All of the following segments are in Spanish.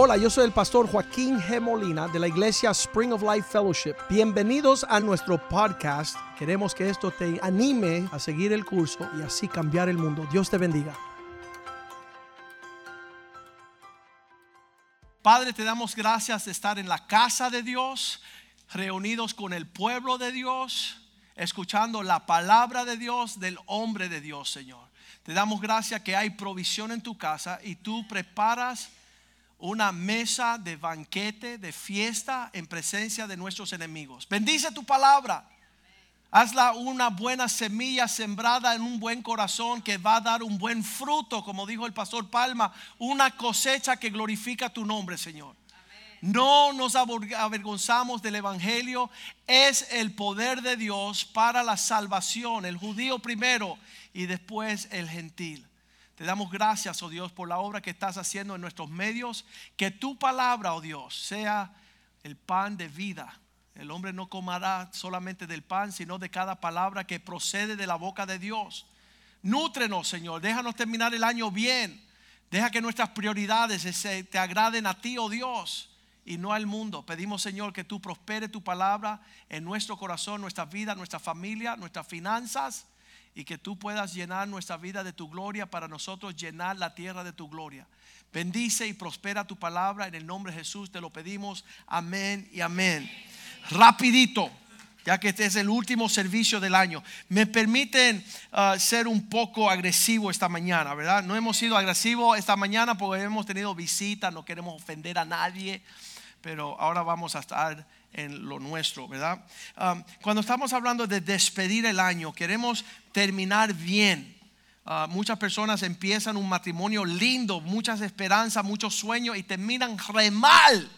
Hola, yo soy el pastor Joaquín G. Molina de la iglesia Spring of Life Fellowship. Bienvenidos a nuestro podcast. Queremos que esto te anime a seguir el curso y así cambiar el mundo. Dios te bendiga. Padre, te damos gracias de estar en la casa de Dios, reunidos con el pueblo de Dios, escuchando la palabra de Dios del hombre de Dios, Señor. Te damos gracias que hay provisión en tu casa y tú preparas una mesa de banquete, de fiesta en presencia de nuestros enemigos. Bendice tu palabra. Hazla una buena semilla sembrada en un buen corazón que va a dar un buen fruto, como dijo el pastor Palma, una cosecha que glorifica tu nombre, Señor. No nos avergonzamos del Evangelio, es el poder de Dios para la salvación, el judío primero y después el gentil. Te damos gracias, oh Dios, por la obra que estás haciendo en nuestros medios. Que tu palabra, oh Dios, sea el pan de vida. El hombre no comerá solamente del pan, sino de cada palabra que procede de la boca de Dios. Nútrenos, Señor. Déjanos terminar el año bien. Deja que nuestras prioridades te agraden a ti, oh Dios, y no al mundo. Pedimos, Señor, que tú prospere tu palabra en nuestro corazón, nuestra vida, nuestra familia, nuestras finanzas y que tú puedas llenar nuestra vida de tu gloria para nosotros llenar la tierra de tu gloria. Bendice y prospera tu palabra en el nombre de Jesús, te lo pedimos. Amén y amén. Rapidito, ya que este es el último servicio del año. Me permiten uh, ser un poco agresivo esta mañana, ¿verdad? No hemos sido agresivos esta mañana porque hemos tenido visita, no queremos ofender a nadie, pero ahora vamos a estar en lo nuestro, ¿verdad? Um, cuando estamos hablando de despedir el año, queremos terminar bien. Uh, muchas personas empiezan un matrimonio lindo, muchas esperanzas, muchos sueños y terminan re mal.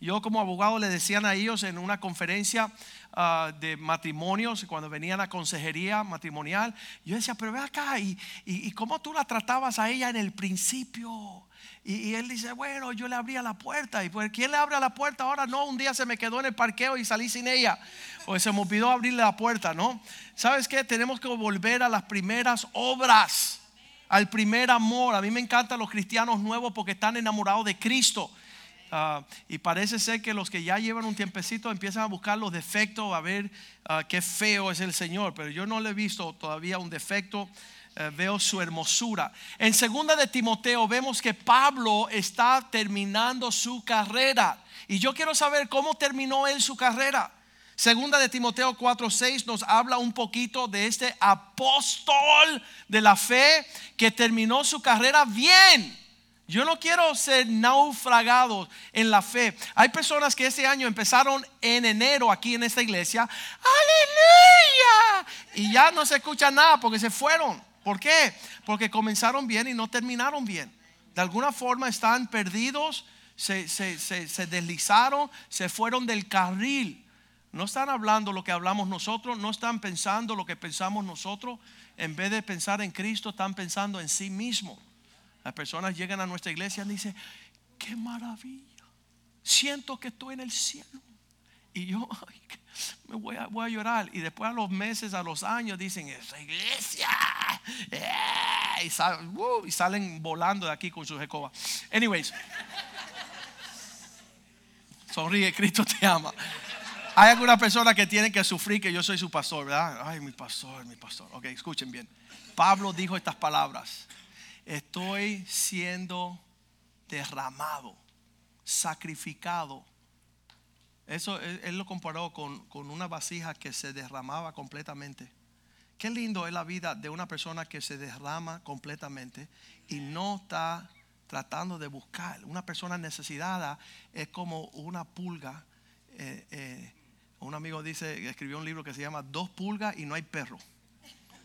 Yo como abogado le decían a ellos en una conferencia uh, de matrimonios, cuando venían a consejería matrimonial, yo decía, pero ve acá, ¿y, y, y cómo tú la tratabas a ella en el principio? Y, él dice, bueno, yo le abría la puerta. ¿Y pues quién le abre la puerta ahora? No, un día se me quedó en el parqueo y salí sin ella. Pues se me olvidó abrirle la puerta, ¿no? ¿Sabes qué? Tenemos que volver a las primeras obras, al primer amor. A mí me encantan los cristianos nuevos porque están enamorados de Cristo. Ah, y parece ser que los que ya llevan un tiempecito empiezan a buscar los defectos, a ver ah, qué feo es el Señor. Pero yo no le he visto todavía un defecto. Eh, veo su hermosura. En segunda de Timoteo vemos que Pablo está terminando su carrera. Y yo quiero saber cómo terminó él su carrera. Segunda de Timoteo 4:6 nos habla un poquito de este apóstol de la fe que terminó su carrera bien. Yo no quiero ser naufragado en la fe. Hay personas que este año empezaron en enero aquí en esta iglesia. Aleluya. Y ya no se escucha nada porque se fueron. ¿Por qué? Porque comenzaron bien y no terminaron bien. De alguna forma están perdidos, se, deslizaron, se fueron del carril. No están hablando lo que hablamos nosotros, no están pensando lo que pensamos nosotros. En vez de pensar en Cristo, están pensando en sí mismo. Las personas llegan a nuestra iglesia y dicen, qué maravilla, siento que estoy en el cielo. Y yo, ay, me voy a, llorar. Y después a los meses, a los años, dicen, esa iglesia. Eh", uh, y, salen volando de aquí con sus escobas. Anyways. Sonríe, Cristo te ama. Hay algunas personas que tienen que sufrir que yo soy su pastor, ¿verdad? Ay, mi pastor, mi pastor. Ok, escuchen bien. Pablo dijo estas palabras. Estoy siendo derramado, sacrificado eso él, lo comparó con, una vasija que se derramaba completamente. Qué lindo es la vida de una persona que se derrama completamente y no está tratando de buscar. Una persona necesitada es como una pulga. Eh, eh, un amigo dice, escribió un libro que se llama Dos pulgas y no hay perro.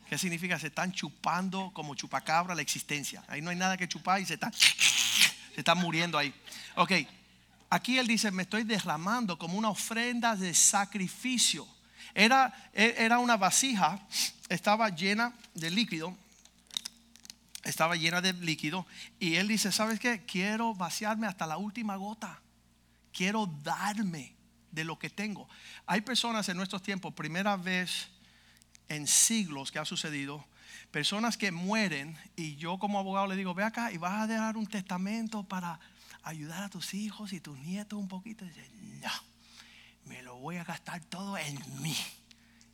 ¿Qué significa? Se están chupando como chupacabra la existencia. Ahí no hay nada que chupar y se están, se están muriendo ahí. Ok, aquí él dice, me estoy derramando como una ofrenda de sacrificio. Era, era una vasija, estaba llena de líquido, estaba llena de líquido. Y él dice, ¿sabes qué? Quiero vaciarme hasta la última gota. Quiero darme de lo que tengo. Hay personas en nuestros tiempos, primera vez en siglos que ha sucedido, personas que mueren y yo como abogado le digo, ve acá y vas a dejar un testamento para ayudar a tus hijos y tus nietos un poquito. Y dice, no, me lo voy a gastar todo en mí.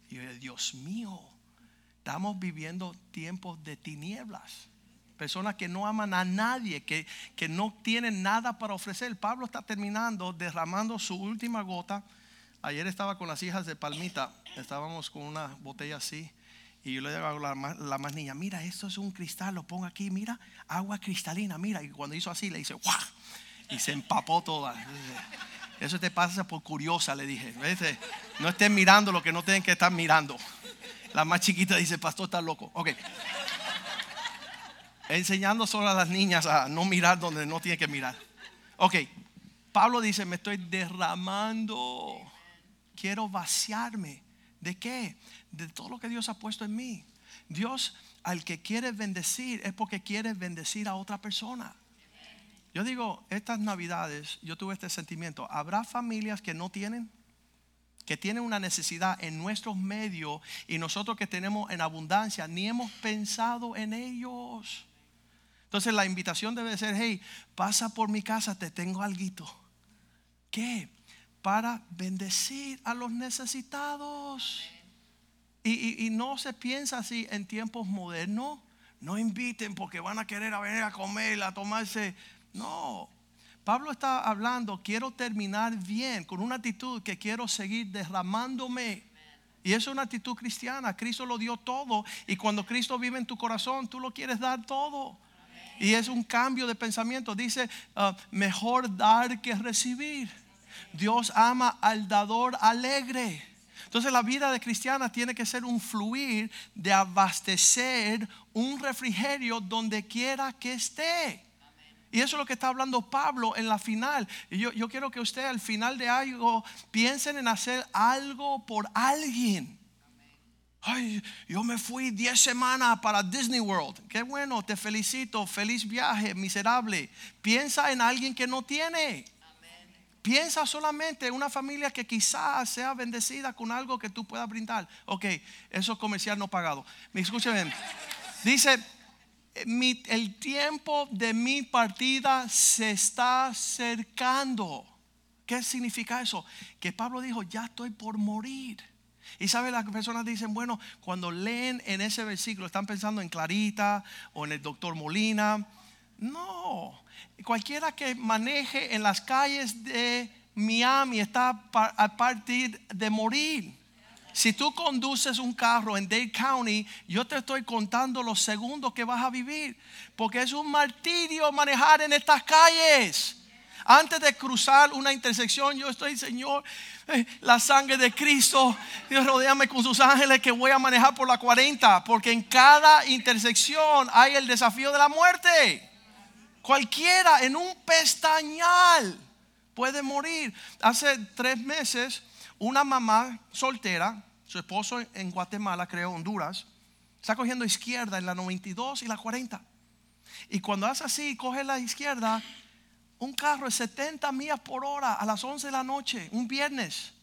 Y yo, Dios mío, estamos viviendo tiempos de tinieblas. Personas que no aman a nadie, que, que no tienen nada para ofrecer. Pablo está terminando, derramando su última gota. Ayer estaba con las hijas de Palmita, estábamos con una botella así. Y yo le digo a la, la, más niña, mira, esto es un cristal, lo pongo aquí, mira, agua cristalina, mira. Y cuando hizo así, le dice, ¡guau! Y se empapó toda. Eso te pasa por curiosa, le dije. No estén mirando lo que no tienen que estar mirando. La más chiquita dice, pastor, está loco. Ok enseñando solo a las niñas a no mirar donde no tiene que mirar. Ok, Pablo dice, me estoy derramando. Quiero vaciarme. ¿De qué? De todo lo que Dios ha puesto en mí. Dios al que quiere bendecir es porque quiere bendecir a otra persona. Yo digo, estas navidades, yo tuve este sentimiento. ¿Habrá familias que no tienen? Que tienen una necesidad en nuestros medios y nosotros que tenemos en abundancia, ni hemos pensado en ellos. Entonces la invitación debe ser, hey, pasa por mi casa, te tengo algo. ¿Qué? Para bendecir a los necesitados. Y, no se piensa así en tiempos modernos. No inviten porque van a querer a venir a comer, a tomarse. No. Pablo está hablando, quiero terminar bien, con una actitud que quiero seguir derramándome. Y es una actitud cristiana. Cristo lo dio todo. Y cuando Cristo vive en tu corazón, tú lo quieres dar todo. Y es un cambio de pensamiento. Dice, ah, mejor dar que recibir. Dios ama al dador alegre. Entonces la vida de cristiana tiene que ser un fluir de abastecer un refrigerio donde quiera que esté. Y eso es lo que está hablando Pablo en la final. Y yo, yo quiero que usted al final de algo piensen en hacer algo por alguien. Ay, yo me fui 10 semanas para Disney World. Qué bueno, te felicito. Feliz viaje, miserable. Piensa en alguien que no tiene. Piensa solamente en una familia que quizás sea bendecida con algo que tú puedas brindar. Ok, eso es comercial no pagado. Me escuchen. El tiempo de mi partida se está acercando. ¿Qué significa eso? Que Pablo dijo, ya estoy por morir. Y sabe, las personas dicen, bueno, cuando leen en ese versículo, están pensando en Clarita o en el doctor Molina. No, cualquiera que maneje en las calles de Miami está a partir de morir. Si tú conduces un carro en Dade County, yo te estoy contando los segundos que vas a vivir, porque es un martirio manejar en estas calles. Antes de cruzar una intersección, yo estoy, Señor, eh, la sangre de Cristo, Dios rodeame con sus ángeles que voy a manejar por la 40, porque en cada intersección hay el desafío de la muerte. Cualquiera en un pestañal puede morir. Hace tres meses, una mamá soltera, su esposo en Guatemala, creo, Honduras, está cogiendo izquierda en la 92 y la 40. Y cuando hace así, coge la izquierda, un carro de 70 millas por hora a las 11 de la noche, un viernes.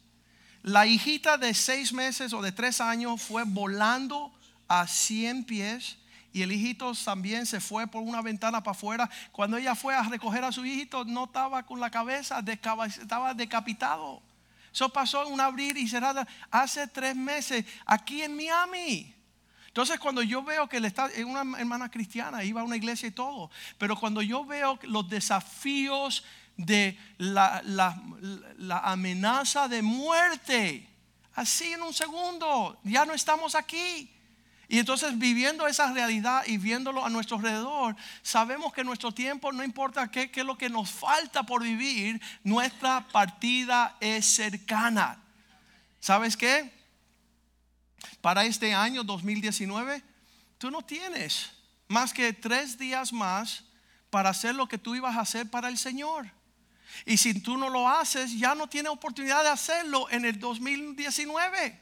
La hijita de 6 meses o de 3 años fue volando a 100 pies y el hijito también se fue por una ventana para afuera. Cuando ella fue a recoger a su hijito, no estaba con la cabeza, estaba decapitado. Eso pasó en un abrir y cerrada hace tres meses aquí en Miami. Entonces cuando yo veo que le está, es una hermana cristiana, iba a una iglesia y todo, pero cuando yo veo los desafíos de la, la amenaza de muerte, así en un segundo, ya no estamos aquí. Y entonces viviendo esa realidad y viéndolo a nuestro alrededor, sabemos que nuestro tiempo, no importa qué, es lo que nos falta por vivir, nuestra partida es cercana. ¿Sabes qué? para este año 2019, tú no tienes más que tres días más para hacer lo que tú ibas a hacer para el Señor. Y si tú no lo haces, ya no tienes oportunidad de hacerlo en el 2019.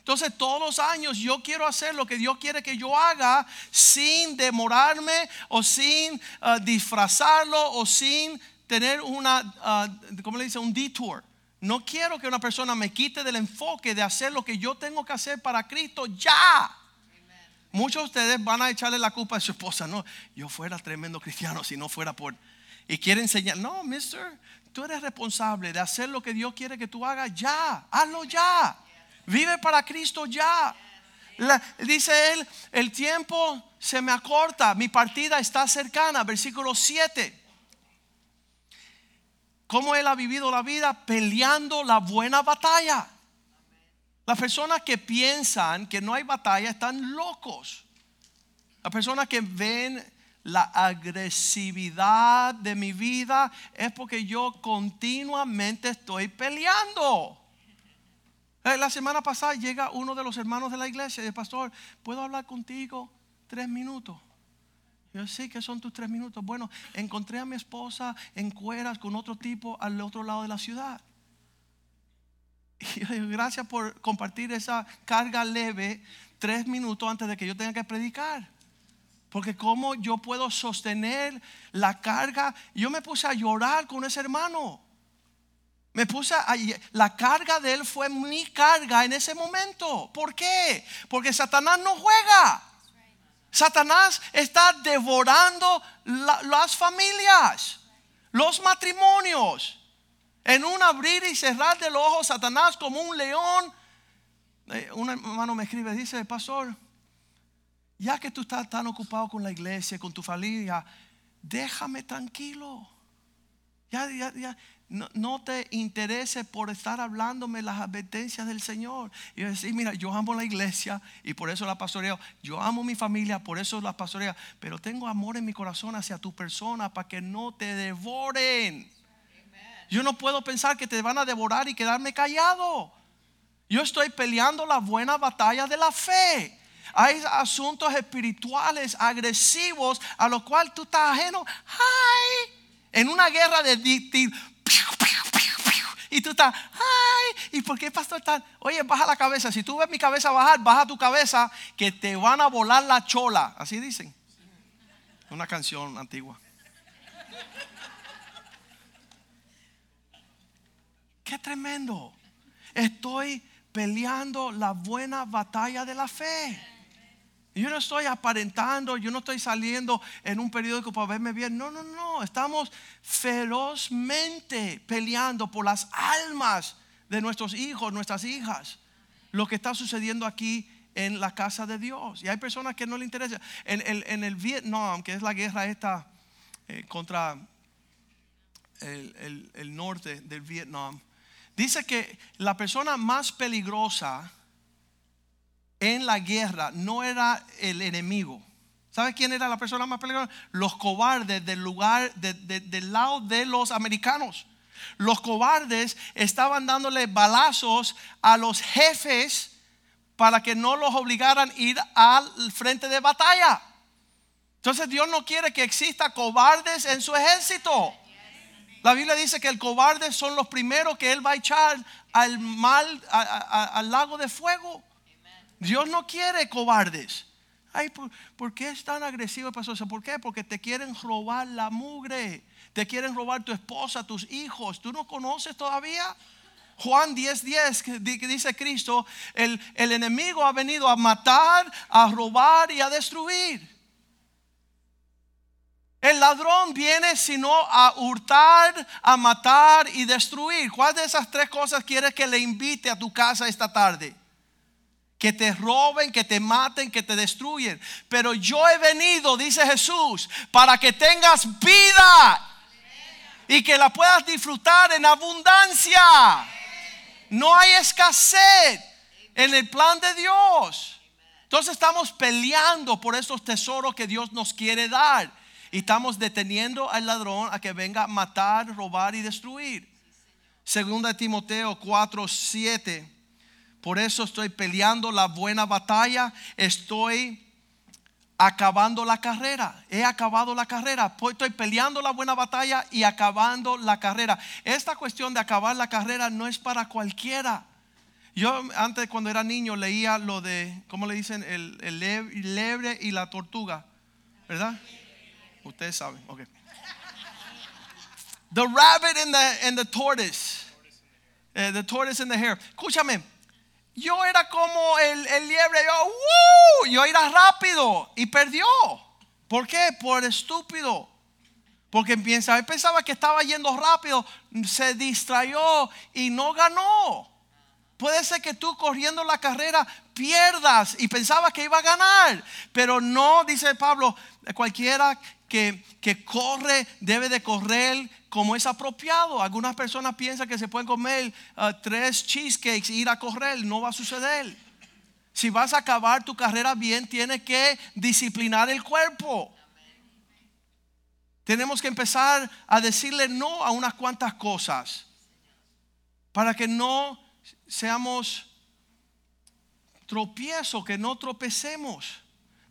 Entonces todos los años yo quiero hacer lo que Dios quiere que yo haga sin demorarme o sin uh, disfrazarlo o sin tener una, uh, ¿cómo le dice? Un detour. No quiero que una persona me quite del enfoque de hacer lo que yo tengo que hacer para Cristo ya. Muchos de ustedes van a echarle la culpa a su esposa. No, yo fuera tremendo cristiano si no fuera por... y quiere enseñar. No, mister, tú eres responsable de hacer lo que Dios quiere que tú hagas ya. Hazlo ya. Vive para Cristo ya. dice él, el tiempo se me acorta, mi partida está cercana. Versículo 7. ¿Cómo él ha vivido la vida? Peleando la buena batalla. Las personas que piensan que no hay batalla están locos. Las personas que ven la agresividad de mi vida es porque yo continuamente estoy peleando. Eh, la semana pasada llega uno de los hermanos de la iglesia y dice, pastor, ¿puedo hablar contigo tres minutos? Yo sí, que son tus tres minutos? Bueno, encontré a mi esposa en cueras con otro tipo al otro lado de la ciudad. Y yo digo, gracias por compartir esa carga leve tres minutos antes de que yo tenga que predicar. Porque cómo yo puedo sostener la carga. Yo me puse a llorar con ese hermano. Me puse a, la carga de él fue mi carga en ese momento. ¿Por qué? Porque Satanás no juega. Satanás está devorando las familias, los matrimonios. En un abrir y cerrar del ojo, Satanás como un león. Eh, un hermano me escribe, dice, pastor, ya que tú estás tan ocupado con la iglesia, con tu familia, déjame tranquilo. Ya, ya, ya. No, te interese por estar hablándome las advertencias del Señor. Y decir, mira, yo amo la iglesia y por eso la pastoreo. Yo amo mi familia, por eso la pastoreo. Pero tengo amor en mi corazón hacia tu persona para que no te devoren. Yo no puedo pensar que te van a devorar y quedarme callado. Yo estoy peleando la buena batalla de la fe. Hay asuntos espirituales agresivos a los cuales tú estás ajeno. ¡Ay! En una guerra de y tú estás, ay, ¿y por qué pastor está? Oye, baja la cabeza. Si tú ves mi cabeza bajar, baja tu cabeza, que te van a volar la chola. Así dicen. Una canción antigua. Qué tremendo. Estoy peleando la buena batalla de la fe. Yo no estoy aparentando, yo no estoy saliendo en un periódico para verme bien. No, no, no. Estamos ferozmente peleando por las almas de nuestros hijos, nuestras hijas. Lo que está sucediendo aquí en la casa de Dios. Y hay personas que no le interesa. En, el Vietnam, que es la guerra esta eh, contra el, el norte del Vietnam, dice que la persona más peligrosa en la guerra no era el enemigo. ¿Sabe quién era la persona más peligrosa? Los cobardes del lugar, del lado de los americanos. Los cobardes estaban dándole balazos a los jefes para que no los obligaran a ir al frente de batalla. Entonces Dios no quiere que exista cobardes en su ejército. La Biblia dice que el cobarde son los primeros que Él va a echar al mal, al lago de fuego. Dios no quiere cobardes. Ay, ¿por, qué es tan agresivo, pastor? ¿Por qué? Porque te quieren robar la mugre. Te quieren robar tu esposa, tus hijos. ¿Tú no conoces todavía? Juan 10:10 10, dice Cristo, el, el enemigo ha venido a matar, a robar y a destruir. El ladrón viene sino a hurtar, a matar y destruir. ¿Cuál de esas tres cosas quieres que le invite a tu casa esta tarde? Que te roben, que te maten, que te destruyen. Pero yo he venido, dice Jesús, para que tengas vida y que la puedas disfrutar en abundancia. No hay escasez en el plan de Dios. Entonces estamos peleando por esos tesoros que Dios nos quiere dar. Y estamos deteniendo al ladrón a que venga a matar, robar y destruir. Segunda Timoteo 4, 7 por eso estoy peleando la buena batalla. Estoy acabando la carrera. He acabado la carrera. Estoy peleando la buena batalla y acabando la carrera. Esta cuestión de acabar la carrera no es para cualquiera. Yo antes cuando era niño leía lo de, ¿cómo le dicen? El, el lebre y la tortuga. ¿Verdad? Ustedes saben. Ok. The rabbit and the, and the tortoise. Uh, the tortoise and the hare. Escúchame yo era como el, liebre, yo, yo era rápido y perdió. ¿Por qué? Por estúpido. Porque piensa, él pensaba que estaba yendo rápido, se distrayó y no ganó. Puede ser que tú corriendo la carrera pierdas y pensabas que iba a ganar, pero no, dice Pablo, cualquiera que, que corre debe de correr como es apropiado. Algunas personas piensan que se pueden comer uh, tres cheesecakes e ir a correr, no va a suceder. Si vas a acabar tu carrera bien, tienes que disciplinar el cuerpo. Tenemos que empezar a decirle no a unas cuantas cosas para que no seamos tropiezos, que no tropecemos.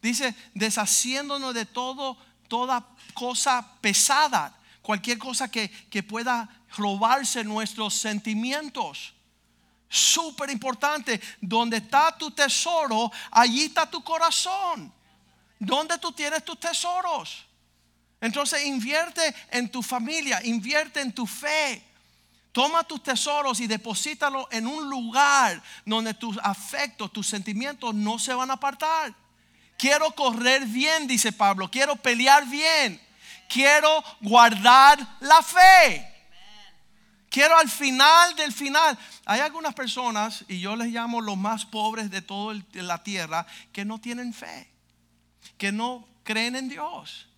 Dice, deshaciéndonos de todo, toda cosa pesada, cualquier cosa que, que pueda robarse nuestros sentimientos. Súper importante, donde está tu tesoro, allí está tu corazón. ¿Dónde tú tienes tus tesoros? Entonces invierte en tu familia, invierte en tu fe. Toma tus tesoros y deposítalo en un lugar donde tus afectos, tus sentimientos no se van a apartar. Quiero correr bien, dice Pablo. Quiero pelear bien. Quiero guardar la fe. Quiero al final del final. Hay algunas personas, y yo les llamo los más pobres de toda la tierra, que no tienen fe, que no creen en Dios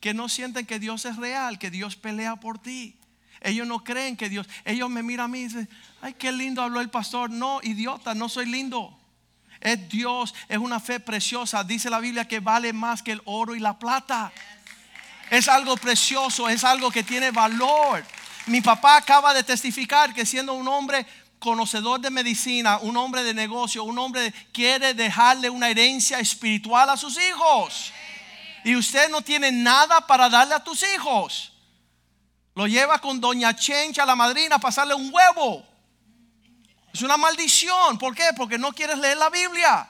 que no sienten que Dios es real, que Dios pelea por ti. Ellos no creen que Dios, ellos me miran a mí y dicen, ay, qué lindo habló el pastor. No, idiota, no soy lindo. Es Dios, es una fe preciosa. Dice la Biblia que vale más que el oro y la plata. Es algo precioso, es algo que tiene valor. Mi papá acaba de testificar que siendo un hombre conocedor de medicina, un hombre de negocio, un hombre quiere dejarle una herencia espiritual a sus hijos y usted no tiene nada para darle a tus hijos. Lo lleva con doña Chencha, la madrina, a pasarle un huevo. Es una maldición. ¿Por qué? Porque no quieres leer la Biblia.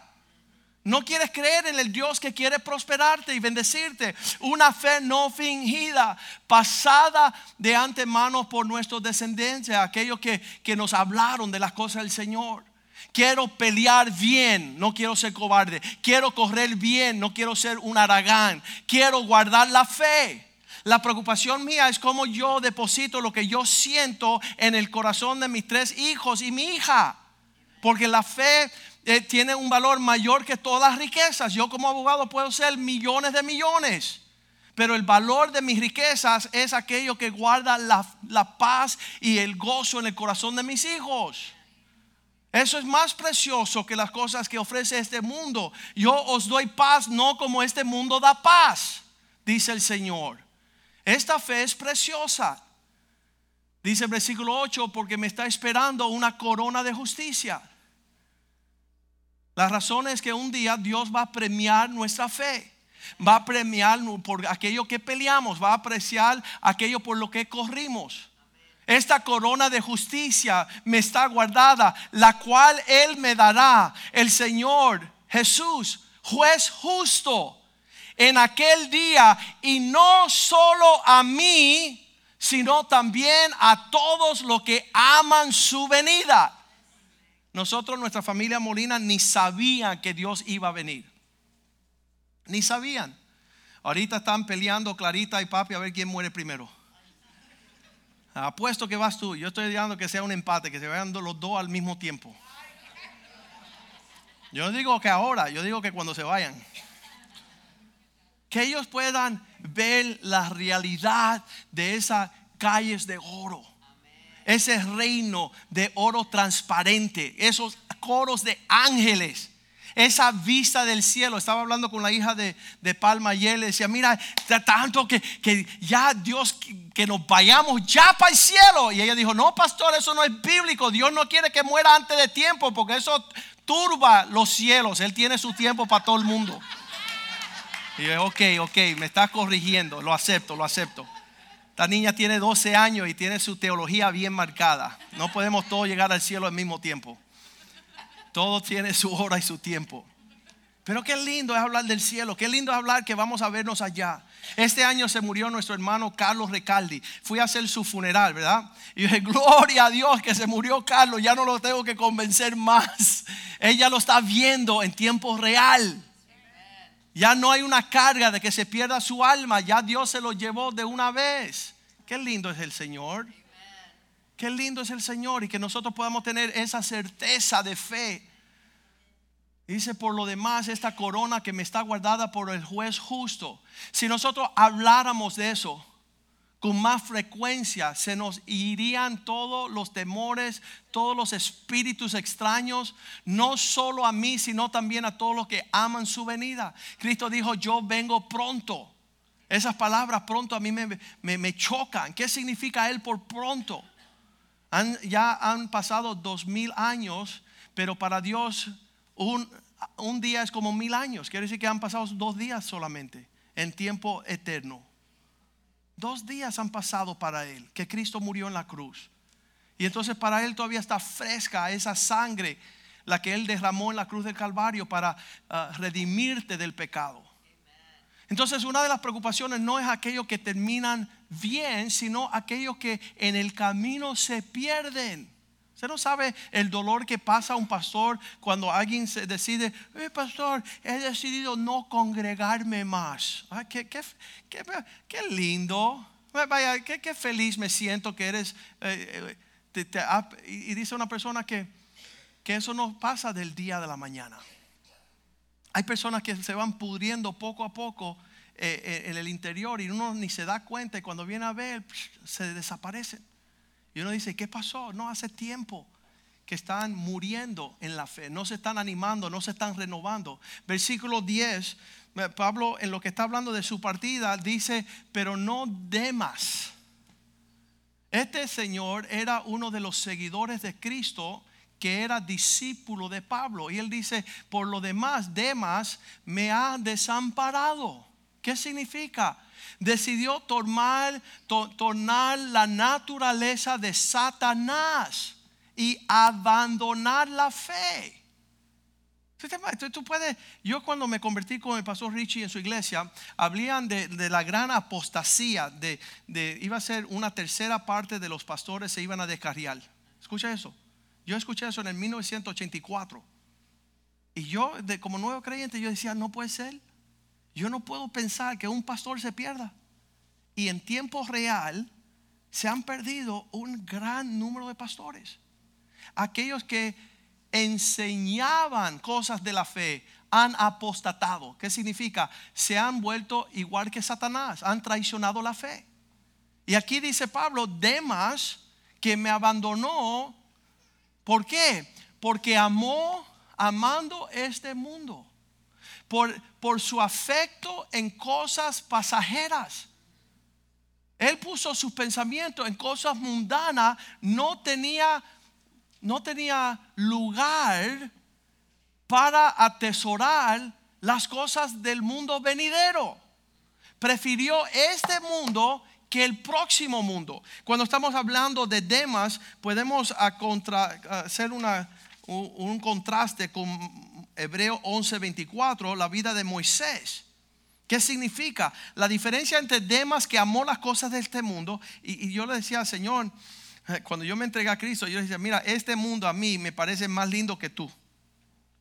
No quieres creer en el Dios que quiere prosperarte y bendecirte. Una fe no fingida, pasada de antemano por nuestros descendientes, aquellos que, que nos hablaron de las cosas del Señor. Quiero pelear bien, no quiero ser cobarde. Quiero correr bien, no quiero ser un aragán. Quiero guardar la fe. La preocupación mía es cómo yo deposito lo que yo siento en el corazón de mis tres hijos y mi hija. Porque la fe eh, tiene un valor mayor que todas las riquezas. Yo como abogado puedo ser millones de millones. Pero el valor de mis riquezas es aquello que guarda la, la paz y el gozo en el corazón de mis hijos. Eso es más precioso que las cosas que ofrece este mundo. Yo os doy paz no como este mundo da paz, dice el Señor. Esta fe es preciosa. Dice el versículo 8, porque me está esperando una corona de justicia. La razón es que un día Dios va a premiar nuestra fe. Va a premiar por aquello que peleamos, va a apreciar aquello por lo que corrimos. Esta corona de justicia me está guardada, la cual Él me dará, el Señor Jesús, juez justo, en aquel día, y no solo a mí, sino también a todos los que aman su venida. Nosotros, nuestra familia Molina, ni sabían que Dios iba a venir. Ni sabían. Ahorita están peleando Clarita y papi a ver quién muere primero. Apuesto que vas tú. Yo estoy diciendo que sea un empate, que se vayan los dos al mismo tiempo. Yo no digo que ahora, yo digo que cuando se vayan. Que ellos puedan ver la realidad de esas calles de oro. Ese reino de oro transparente. Esos coros de ángeles esa vista del cielo. Estaba hablando con la hija de, Palma y él decía, mira, tanto que, que ya Dios, que, nos vayamos ya para el cielo. Y ella dijo, no, pastor, eso no es bíblico. Dios no quiere que muera antes de tiempo porque eso turba los cielos. Él tiene su tiempo para todo el mundo. Y yo, ok, ok, me está corrigiendo, lo acepto, lo acepto. Esta niña tiene 12 años y tiene su teología bien marcada. No podemos todos llegar al cielo al mismo tiempo. Todo tiene su hora y su tiempo. Pero qué lindo es hablar del cielo, qué lindo es hablar que vamos a vernos allá. Este año se murió nuestro hermano Carlos Recaldi. Fui a hacer su funeral, ¿verdad? Y dije, gloria a Dios que se murió Carlos, ya no lo tengo que convencer más. Ella lo está viendo en tiempo real. Ya no hay una carga de que se pierda su alma. Ya Dios se lo llevó de una vez. Qué lindo es el Señor. Qué lindo es el Señor y que nosotros podamos tener esa certeza de fe. Dice, por lo demás, esta corona que me está guardada por el juez justo. Si nosotros habláramos de eso, con más frecuencia se nos irían todos los temores, todos los espíritus extraños, no solo a mí, sino también a todos los que aman su venida. Cristo dijo, yo vengo pronto. Esas palabras pronto a mí me, chocan. ¿Qué significa Él por pronto? ya han pasado dos mil años, pero para Dios un, un día es como mil años. Quiere decir que han pasado dos días solamente en tiempo eterno. Dos días han pasado para él, que Cristo murió en la cruz. Y entonces para él todavía está fresca esa sangre, la que él derramó en la cruz del Calvario para ah, redimirte del pecado. Entonces una de las preocupaciones no es aquellos que terminan bien, sino aquellos que en el camino se pierden. Usted no sabe el dolor que pasa un pastor cuando alguien se decide, eh, pastor, he decidido no congregarme más. qué, lindo. Vaya, qué, feliz me siento que eres. Eh, eh, y dice una persona que, que eso no pasa del día de la mañana. Hay personas que se van pudriendo poco a poco en el interior y uno ni se da cuenta y cuando viene a ver se desaparecen. Y uno dice, ¿qué pasó? No, hace tiempo que están muriendo en la fe, no se están animando, no se están renovando. Versículo 10, eh, Pablo en lo que está hablando de su partida dice, pero no Demas. Este señor era uno de los seguidores de Cristo que era discípulo de Pablo. Y él dice, por lo demás, Demas me ha desamparado. ¿Qué significa? Decidió tomar, tornar la naturaleza de Satanás y abandonar la fe. Tú puedes, yo cuando me convertí con el pastor Richie en su iglesia, hablaban de, la gran apostasía, de, iba a ser una tercera parte de los pastores se iban a descarriar. Escucha eso. Yo escuché eso en el 1984. Y yo, de, como nuevo creyente, yo decía, no puede ser. Yo no puedo pensar que un pastor se pierda. Y en tiempo real se han perdido un gran número de pastores. Aquellos que enseñaban cosas de la fe han apostatado. ¿Qué significa? Se han vuelto igual que Satanás, han traicionado la fe. Y aquí dice Pablo, Demas, que me abandonó, ¿por qué? Porque amó, amando este mundo por, su afecto en cosas pasajeras. Él puso sus pensamientos en cosas mundanas, no tenía, no tenía lugar para atesorar las cosas del mundo venidero. Prefirió este mundo que el próximo mundo. Cuando estamos hablando de Demas, podemos hacer una, un contraste con Hebreo 11:24, la vida de Moisés. ¿Qué significa? La diferencia entre Demas que amó las cosas de este mundo y, yo le decía al Señor, eh, cuando yo me entregué a Cristo, yo le decía, mira, este mundo a mí me parece más lindo que tú.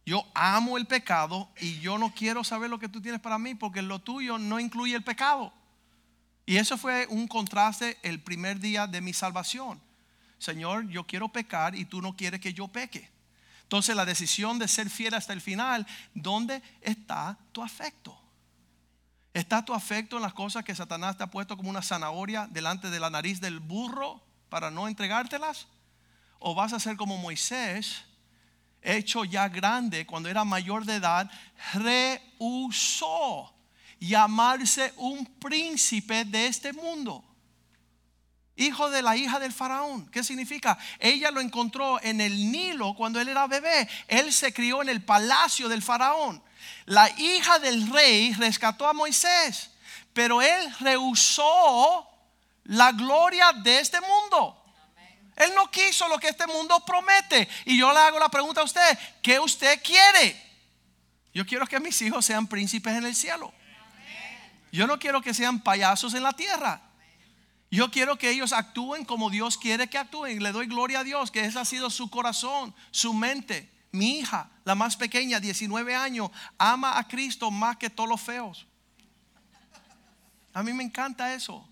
Yo amo el pecado y yo no quiero saber lo que tú tienes para mí porque lo tuyo no incluye el pecado. Y eso fue un contraste el primer día de mi salvación. Señor, yo quiero pecar y tú no quieres que yo peque. Entonces la decisión de ser fiel hasta el final, ¿dónde está tu afecto? ¿Está tu afecto en las cosas que Satanás te ha puesto como una zanahoria delante de la nariz del burro para no entregártelas? ¿O vas a ser como Moisés, hecho ya grande, cuando era mayor de edad, rehusó llamarse un príncipe de este mundo? Hijo de la hija del faraón. ¿Qué significa? Ella lo encontró en el Nilo cuando él era bebé. Él se crió en el palacio del faraón. La hija del rey rescató a Moisés, pero él rehusó la gloria de este mundo. Él no quiso lo que este mundo promete. Y yo le hago la pregunta a usted, ¿qué usted quiere? Yo quiero que mis hijos sean príncipes en el cielo. Yo no quiero que sean payasos en la tierra. Yo quiero que ellos actúen como Dios quiere que actúen. Le doy gloria a Dios que ese ha sido su corazón, su mente. Mi hija, la más pequeña, 19 años, ama a Cristo más que todos los feos. A mí me encanta eso.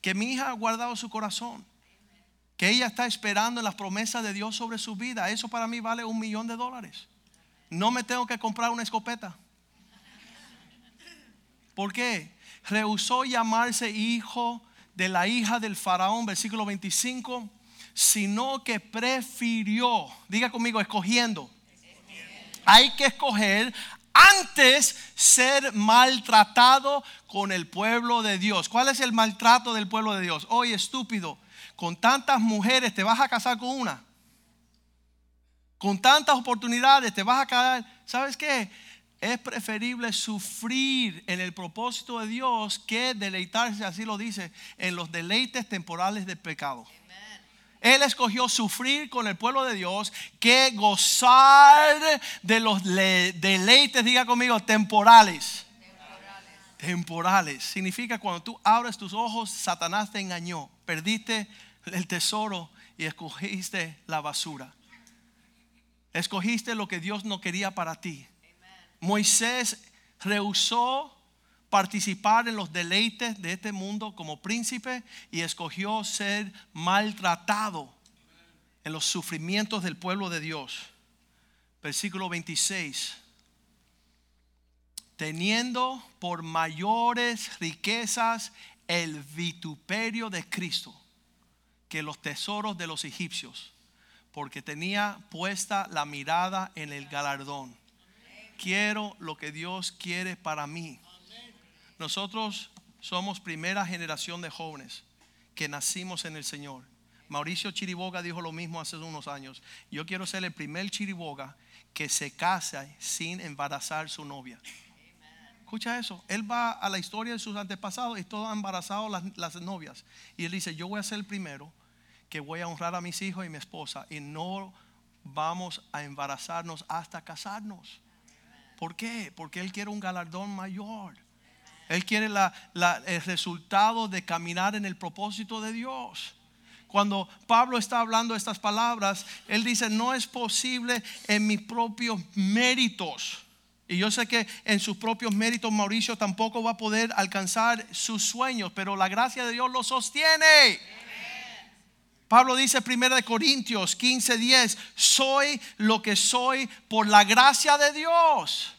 Que mi hija ha guardado su corazón. Que ella está esperando las promesas de Dios sobre su vida. Eso para mí vale un millón de dólares. No me tengo que comprar una escopeta. ¿Por qué? Rehusó llamarse hijo de la hija del faraón, versículo 25, sino que prefirió, diga conmigo, escogiendo. Hay que escoger antes ser maltratado con el pueblo de Dios. ¿Cuál es el maltrato del pueblo de Dios? Oye, estúpido, con tantas mujeres te vas a casar con una. Con tantas oportunidades te vas a casar. ¿Sabes qué? Es preferible sufrir en el propósito de Dios que deleitarse, así lo dice, en los deleites temporales del pecado. Él escogió sufrir con el pueblo de Dios que gozar de los deleites, diga conmigo, temporales. temporales. Temporales. Significa cuando tú abres tus ojos, Satanás te engañó. Perdiste el tesoro y escogiste la basura. Escogiste lo que Dios no quería para ti. Moisés rehusó participar en los deleites de este mundo como príncipe y escogió ser maltratado en los sufrimientos del pueblo de Dios. Versículo 26. Teniendo por mayores riquezas el vituperio de Cristo que los tesoros de los egipcios, porque tenía puesta la mirada en el galardón. Quiero lo que Dios quiere para mí nosotros somos primera generación de jóvenes que nacimos en el Señor. Mauricio Chiriboga dijo lo mismo hace unos años. Yo quiero ser el primer Chiriboga que se casa sin embarazar su novia. Escucha eso. Él va a la historia de sus antepasados y todos han embarazado las, las novias. Y él dice, yo voy a ser el primero que voy a honrar a mis hijos y mi esposa y no vamos a embarazarnos hasta casarnos. ¿Por qué? Porque él quiere un galardón mayor. Él quiere el resultado de caminar en el propósito de Dios. Cuando Pablo está hablando estas palabras, él dice, no es posible en mis propios méritos. Y yo sé que en sus propios méritos Mauricio tampoco va a poder alcanzar sus sueños, pero la gracia de Dios lo sostiene. Pablo dice 1 Corintios 15, 10, soy lo que soy por la gracia de Dios.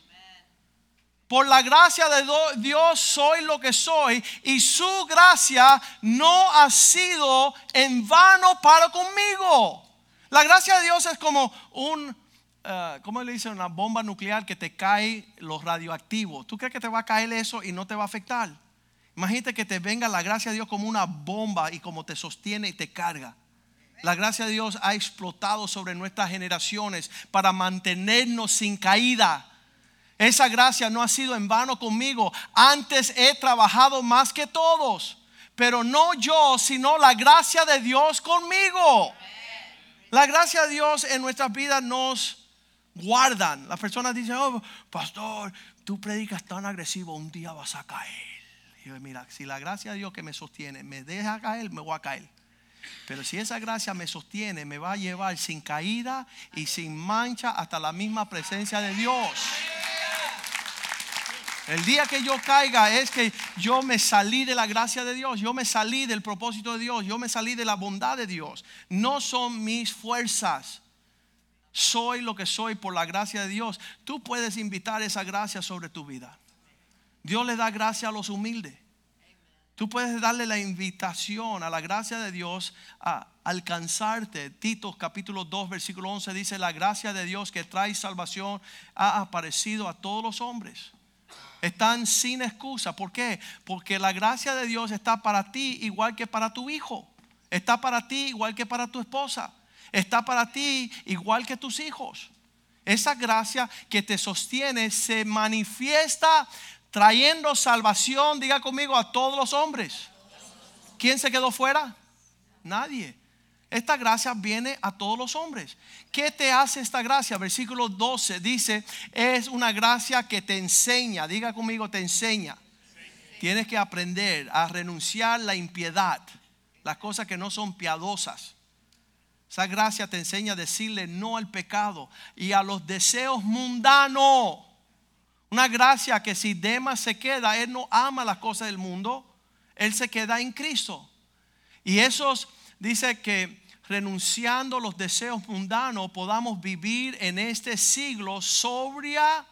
Por la gracia de Dios soy lo que soy y su gracia no ha sido en vano para conmigo. La gracia de Dios es como un, uh, ¿cómo le dicen? Una bomba nuclear que te cae los radioactivos. ¿Tú crees que te va a caer eso y no te va a afectar? Imagínate que te venga la gracia de Dios como una bomba y como te sostiene y te carga. La gracia de Dios ha explotado sobre nuestras generaciones para mantenernos sin caída esa gracia no ha sido en vano conmigo. Antes he trabajado más que todos. Pero no yo, sino la gracia de Dios conmigo. La gracia de Dios en nuestras vidas nos guardan. Las personas dicen, oh, pastor, tú predicas tan agresivo, un día vas a caer. Y yo, mira, si la gracia de Dios que me sostiene me deja caer, me voy a caer. Pero si esa gracia me sostiene, me va a llevar sin caída y sin mancha hasta la misma presencia de Dios. El día que yo caiga es que yo me salí de la gracia de Dios, yo me salí del propósito de Dios, yo me salí de la bondad de Dios. No son mis fuerzas. Soy lo que soy por la gracia de Dios. Tú puedes invitar esa gracia sobre tu vida. Dios le da gracia a los humildes. Tú puedes darle la invitación a la gracia de Dios a alcanzarte. Tito capítulo 2 versículo 11 dice, la gracia de Dios que trae salvación ha aparecido a todos los hombres están sin excusa. ¿Por qué? Porque la gracia de Dios está para ti igual que para tu hijo. Está para ti igual que para tu esposa. Está para ti igual que tus hijos. Esa gracia que te sostiene se manifiesta trayendo salvación, diga conmigo, a todos los hombres. ¿Quién se quedó fuera? Nadie. Esta gracia viene a todos los hombres. ¿Qué te hace esta gracia? Versículo 12 dice, es una gracia que te enseña, diga conmigo, te enseña. Tienes que aprender a renunciar la impiedad, las cosas que no son piadosas. Esa gracia te enseña a decirle no al pecado y a los deseos mundanos. Una gracia que si Demas se queda, él no ama las cosas del mundo, él se queda en Cristo. Y esos dice que renunciando a los deseos mundanos podamos vivir en este siglo sobria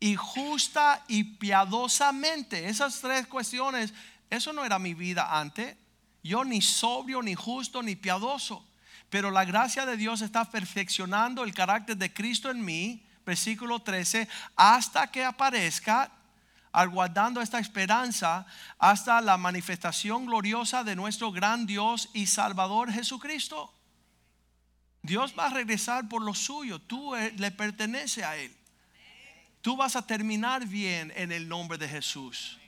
y justa y piadosamente. Esas tres cuestiones, eso no era mi vida antes. Yo ni sobrio, ni justo, ni piadoso. Pero la gracia de Dios está perfeccionando el carácter de Cristo en mí, versículo 13, hasta que aparezca, aguardando esta esperanza, hasta la manifestación gloriosa de nuestro gran Dios y Salvador Jesucristo. Dios va a regresar por lo suyo, tú eh, le pertenece a Él. Tú vas a terminar bien en el nombre de Jesús.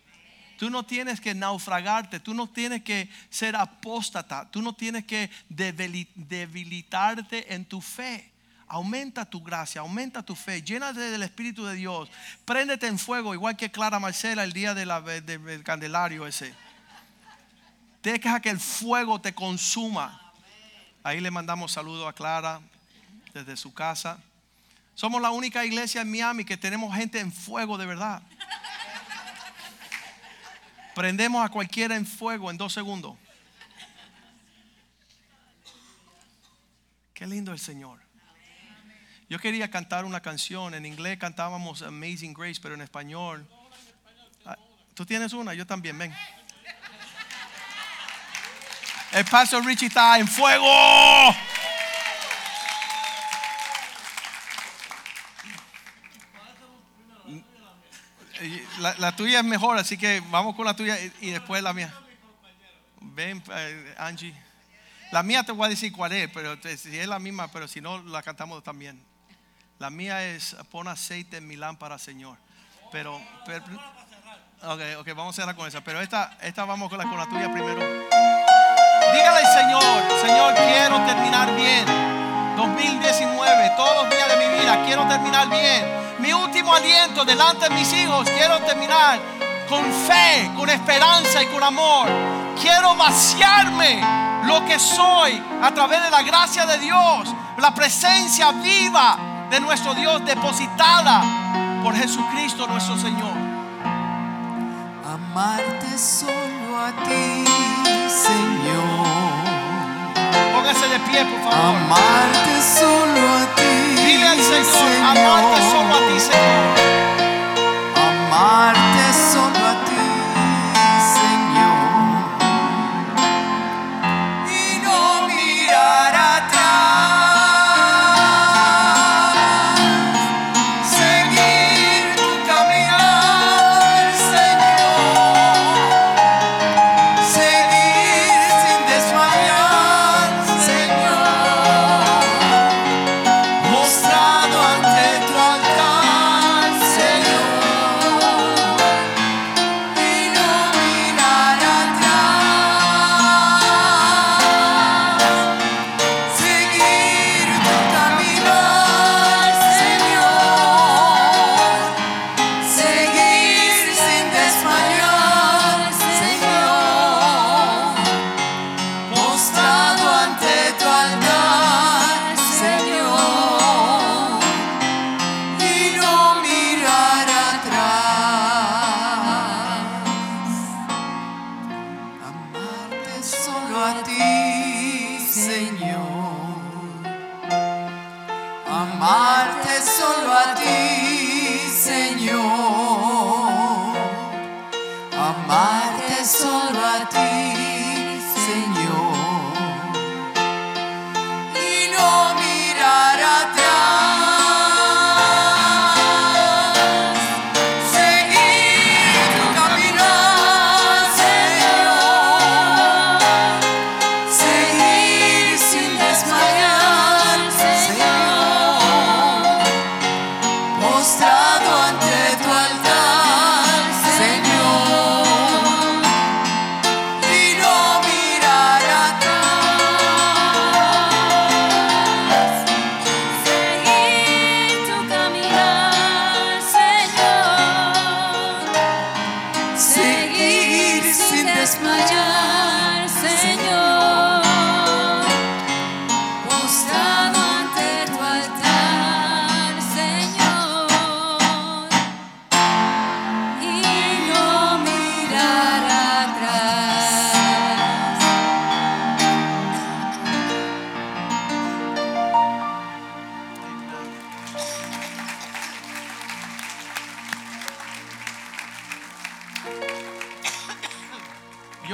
Tú no tienes que naufragarte, tú no tienes que ser apóstata, tú no tienes que debilitarte en tu fe. Aumenta tu gracia, aumenta tu fe, llénate del Espíritu de Dios, préndete en fuego, igual que Clara Marcela el día del candelario ese. Deja que el fuego te consuma. Ahí le mandamos saludo a Clara desde su casa. Somos la única iglesia en Miami que tenemos gente en fuego de verdad. Prendemos a cualquiera en fuego en dos segundos. Qué lindo el Señor. Yo quería cantar una canción. En inglés cantábamos Amazing Grace, pero en español. Ah, Tú tienes una, yo también, ven. El pastor Richie está en fuego. La, tuya es mejor, así que vamos con la tuya y, y después la mía. Ven, uh, Angie. La mía te voy a decir cuál es, pero si es la misma, pero si no, la cantamos también. La mía es pon aceite en mi lámpara, Señor. Pero, pero ok, ok, vamos a cerrar con esa. Pero esta, esta vamos con la, con la tuya primero. Dígale, Señor, Señor, quiero terminar bien. 2019, todos los días de mi vida, quiero terminar bien mi último aliento delante de mis hijos, quiero terminar con fe, con esperanza y con amor. Quiero vaciarme lo que soy a través de la gracia de Dios, la presencia viva de nuestro Dios depositada por Jesucristo nuestro Señor. Amarte solo a ti, Señor. Póngase de pie, por favor. Amarte solo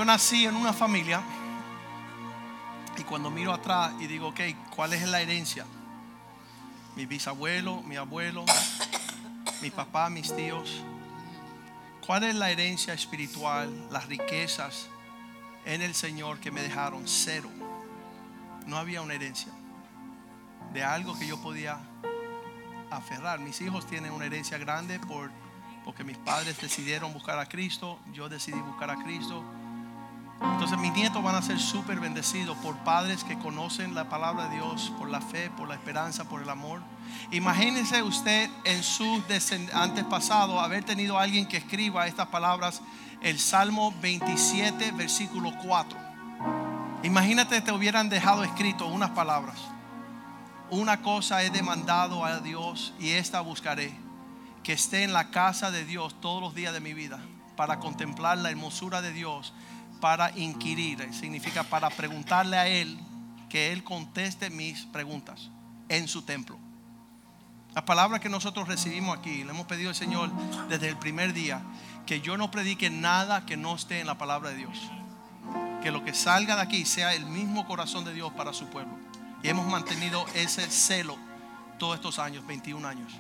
nací en una familia y cuando miro atrás y digo, ok, ¿cuál es la herencia? Mi bisabuelo, mi abuelo, mi papá, mis tíos. ¿Cuál es la herencia espiritual, las riquezas en el Señor que me dejaron? Cero. No había una herencia de algo que yo podía aferrar. Mis hijos tienen una herencia grande por, porque mis padres decidieron buscar a Cristo, yo decidí buscar a Cristo. Entonces mis nietos van a ser súper bendecidos por padres que conocen la palabra de Dios, por la fe, por la esperanza, por el amor. Imagínese usted en sus antepasados haber tenido a alguien que escriba estas palabras, el Salmo 27, versículo 4. Imagínate te hubieran dejado escrito unas palabras. Una cosa he demandado a Dios y esta buscaré, que esté en la casa de Dios todos los días de mi vida, para contemplar la hermosura de Dios para inquirir, significa para preguntarle a Él que Él conteste mis preguntas en su templo. La palabra que nosotros recibimos aquí, le hemos pedido al Señor desde el primer día, que yo no predique nada que no esté en la palabra de Dios. Que lo que salga de aquí sea el mismo corazón de Dios para su pueblo. Y hemos mantenido ese celo todos estos años, 21 años.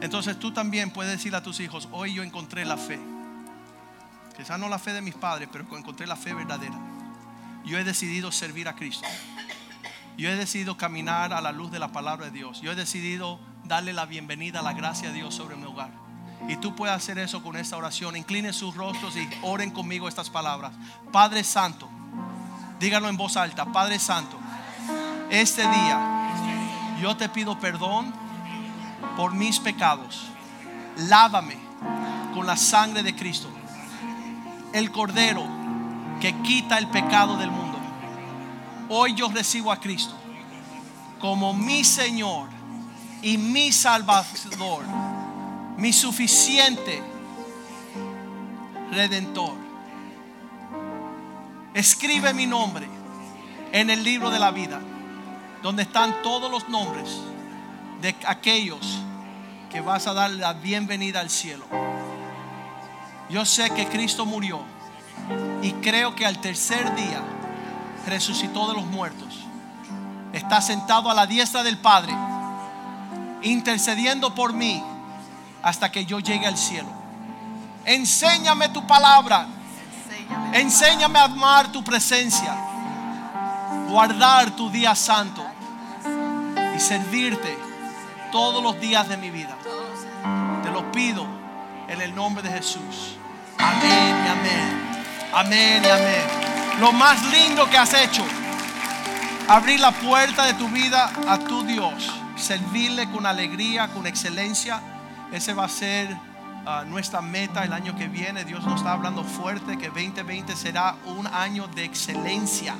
Entonces tú también puedes decir a tus hijos, hoy yo encontré la fe. Quizás no la fe de mis padres, pero encontré la fe verdadera. Yo he decidido servir a Cristo. Yo he decidido caminar a la luz de la palabra de Dios. Yo he decidido darle la bienvenida la gracia de Dios sobre mi hogar. Y tú puedes hacer eso con esta oración. Incline sus rostros y oren conmigo estas palabras. Padre Santo, díganlo en voz alta. Padre Santo, este día yo te pido perdón por mis pecados. Lávame con la sangre de Cristo el Cordero que quita el pecado del mundo. Hoy yo recibo a Cristo como mi Señor y mi Salvador, mi suficiente Redentor. Escribe mi nombre en el libro de la vida, donde están todos los nombres de aquellos que vas a dar la bienvenida al cielo. Yo sé que Cristo murió y creo que al tercer día resucitó de los muertos. Está sentado a la diestra del Padre, intercediendo por mí hasta que yo llegue al cielo. Enséñame tu palabra. Enséñame a amar tu presencia, guardar tu día santo y servirte todos los días de mi vida. Te lo pido en el nombre de Jesús. Amén y amén. Amén y amén. Lo más lindo que has hecho, abrir la puerta de tu vida a tu Dios, servirle con alegría, con excelencia. Ese va a ser uh, nuestra meta el año que viene. Dios nos está hablando fuerte que 2020 será un año de excelencia.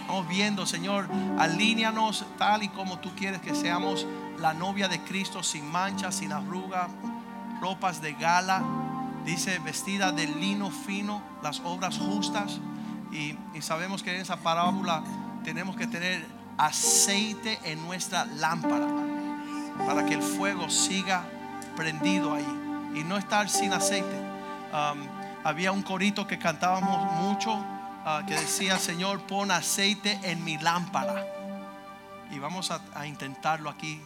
Estamos viendo, Señor, alíñanos tal y como tú quieres que seamos la novia de Cristo, sin mancha, sin arruga, ropas de gala dice vestida de lino fino, las obras justas. Y, sabemos que en esa parábola tenemos que tener aceite en nuestra lámpara para que el fuego siga prendido ahí y no estar sin aceite. Um, había un corito que cantábamos mucho uh, que decía, Señor, pon aceite en mi lámpara. Y vamos a intentarlo aquí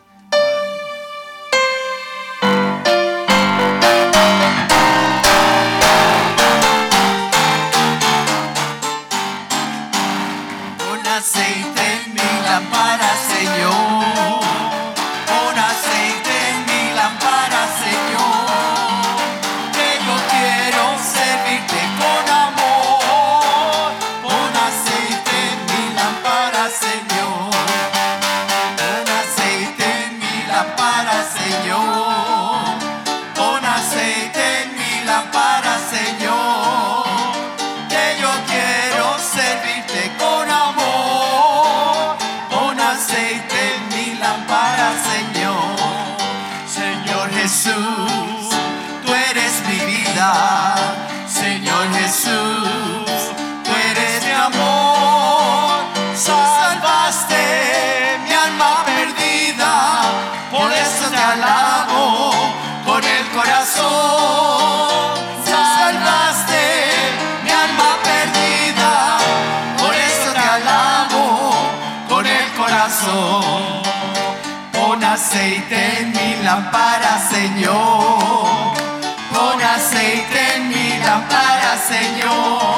Señor.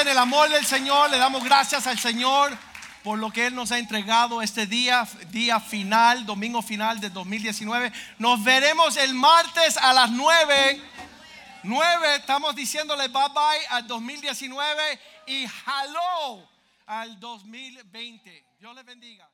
En el amor del Señor. Le damos gracias al Señor por lo que Él nos ha entregado este día, día final, domingo final de 2019. Nos veremos el martes a las 9. 9, estamos diciéndole bye bye al 2019 y hello al 2020. Dios les bendiga.